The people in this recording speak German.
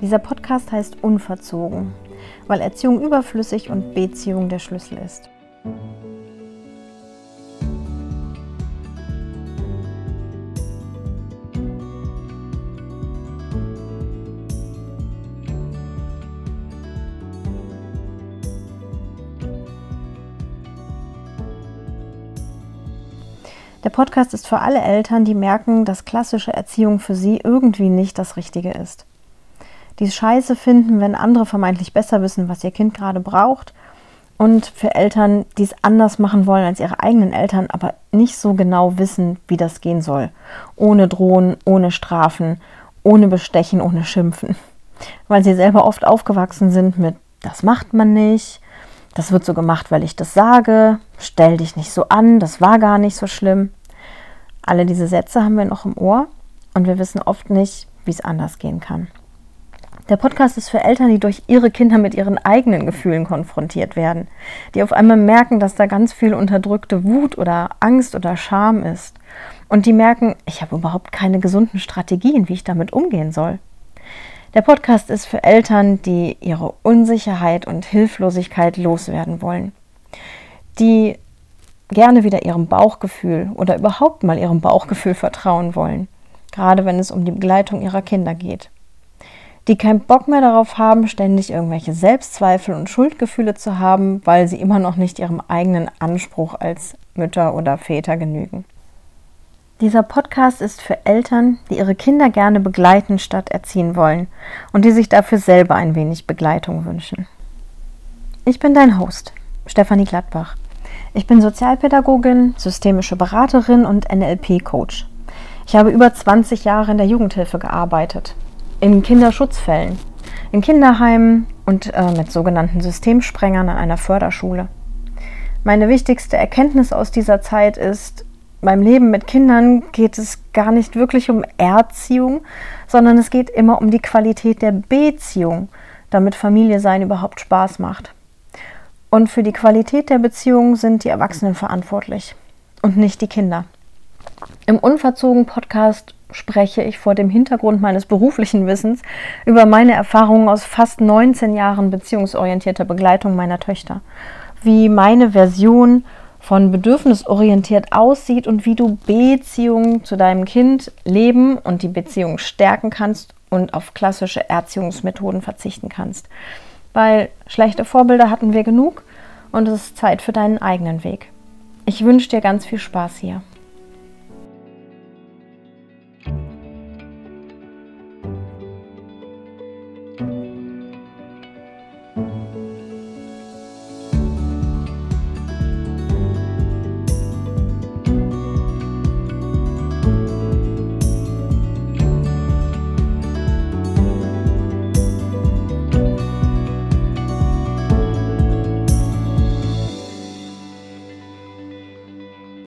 Dieser Podcast heißt Unverzogen, weil Erziehung überflüssig und Beziehung der Schlüssel ist. Der Podcast ist für alle Eltern, die merken, dass klassische Erziehung für sie irgendwie nicht das Richtige ist. Die es scheiße finden, wenn andere vermeintlich besser wissen, was ihr Kind gerade braucht. Und für Eltern, die es anders machen wollen als ihre eigenen Eltern, aber nicht so genau wissen, wie das gehen soll. Ohne Drohen, ohne Strafen, ohne Bestechen, ohne Schimpfen. Weil sie selber oft aufgewachsen sind mit, das macht man nicht, das wird so gemacht, weil ich das sage, stell dich nicht so an, das war gar nicht so schlimm. Alle diese Sätze haben wir noch im Ohr und wir wissen oft nicht, wie es anders gehen kann. Der Podcast ist für Eltern, die durch ihre Kinder mit ihren eigenen Gefühlen konfrontiert werden, die auf einmal merken, dass da ganz viel unterdrückte Wut oder Angst oder Scham ist und die merken, ich habe überhaupt keine gesunden Strategien, wie ich damit umgehen soll. Der Podcast ist für Eltern, die ihre Unsicherheit und Hilflosigkeit loswerden wollen, die gerne wieder ihrem Bauchgefühl oder überhaupt mal ihrem Bauchgefühl vertrauen wollen, gerade wenn es um die Begleitung ihrer Kinder geht. Die keinen Bock mehr darauf haben, ständig irgendwelche Selbstzweifel und Schuldgefühle zu haben, weil sie immer noch nicht ihrem eigenen Anspruch als Mütter oder Väter genügen. Dieser Podcast ist für Eltern, die ihre Kinder gerne begleiten statt erziehen wollen und die sich dafür selber ein wenig Begleitung wünschen. Ich bin dein Host, Stefanie Gladbach. Ich bin Sozialpädagogin, systemische Beraterin und NLP-Coach. Ich habe über 20 Jahre in der Jugendhilfe gearbeitet, in Kinderschutzfällen, in Kinderheimen und äh, mit sogenannten Systemsprengern an einer Förderschule. Meine wichtigste Erkenntnis aus dieser Zeit ist, beim Leben mit Kindern geht es gar nicht wirklich um Erziehung, sondern es geht immer um die Qualität der Beziehung, damit Familie sein überhaupt Spaß macht. Und für die Qualität der Beziehung sind die Erwachsenen verantwortlich und nicht die Kinder. Im Unverzogen Podcast spreche ich vor dem Hintergrund meines beruflichen Wissens über meine Erfahrungen aus fast 19 Jahren beziehungsorientierter Begleitung meiner Töchter. Wie meine Version von bedürfnisorientiert aussieht und wie du Beziehungen zu deinem Kind leben und die Beziehung stärken kannst und auf klassische Erziehungsmethoden verzichten kannst weil schlechte Vorbilder hatten wir genug und es ist Zeit für deinen eigenen Weg. Ich wünsche dir ganz viel Spaß hier.